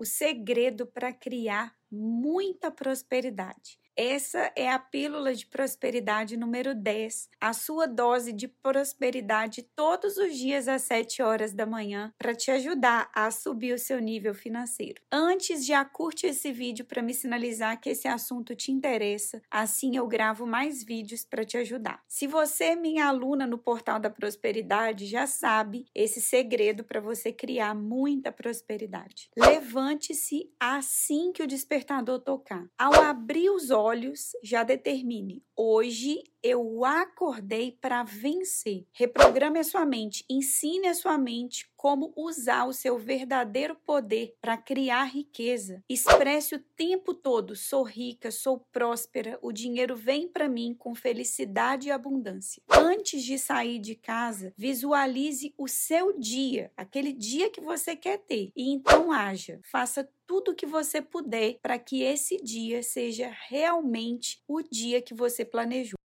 o segredo para criar muita prosperidade. Essa é a pílula de prosperidade número 10, a sua dose de prosperidade todos os dias às 7 horas da manhã para te ajudar a subir o seu nível financeiro. Antes, já curte esse vídeo para me sinalizar que esse assunto te interessa, assim eu gravo mais vídeos para te ajudar. Se você é minha aluna no Portal da Prosperidade, já sabe esse segredo para você criar muita prosperidade. Levante-se assim que o despertador tocar. Ao abrir os olhos, olhos, já determine: hoje eu acordei para vencer. Reprograme a sua mente, ensine a sua mente como usar o seu verdadeiro poder para criar riqueza. Expresse o tempo todo: sou rica, sou próspera, o dinheiro vem para mim com felicidade e abundância. Antes de sair de casa, visualize o seu dia, aquele dia que você quer ter, e então haja. Faça tudo o que você puder para que esse dia seja realmente o dia que você planejou.